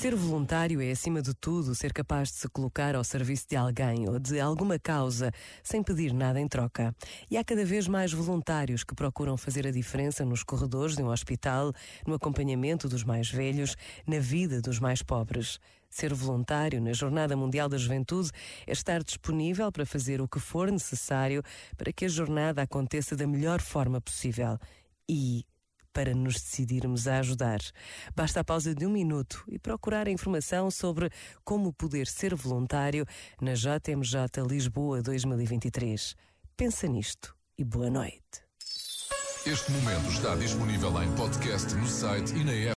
Ser voluntário é, acima de tudo, ser capaz de se colocar ao serviço de alguém ou de alguma causa sem pedir nada em troca. E há cada vez mais voluntários que procuram fazer a diferença nos corredores de um hospital, no acompanhamento dos mais velhos, na vida dos mais pobres. Ser voluntário na Jornada Mundial da Juventude é estar disponível para fazer o que for necessário para que a jornada aconteça da melhor forma possível. E para nos decidirmos a ajudar. Basta a pausa de um minuto e procurar informação sobre como poder ser voluntário na JMJ Lisboa 2023. Pensa nisto e boa noite. Este momento está disponível em podcast no site e na app.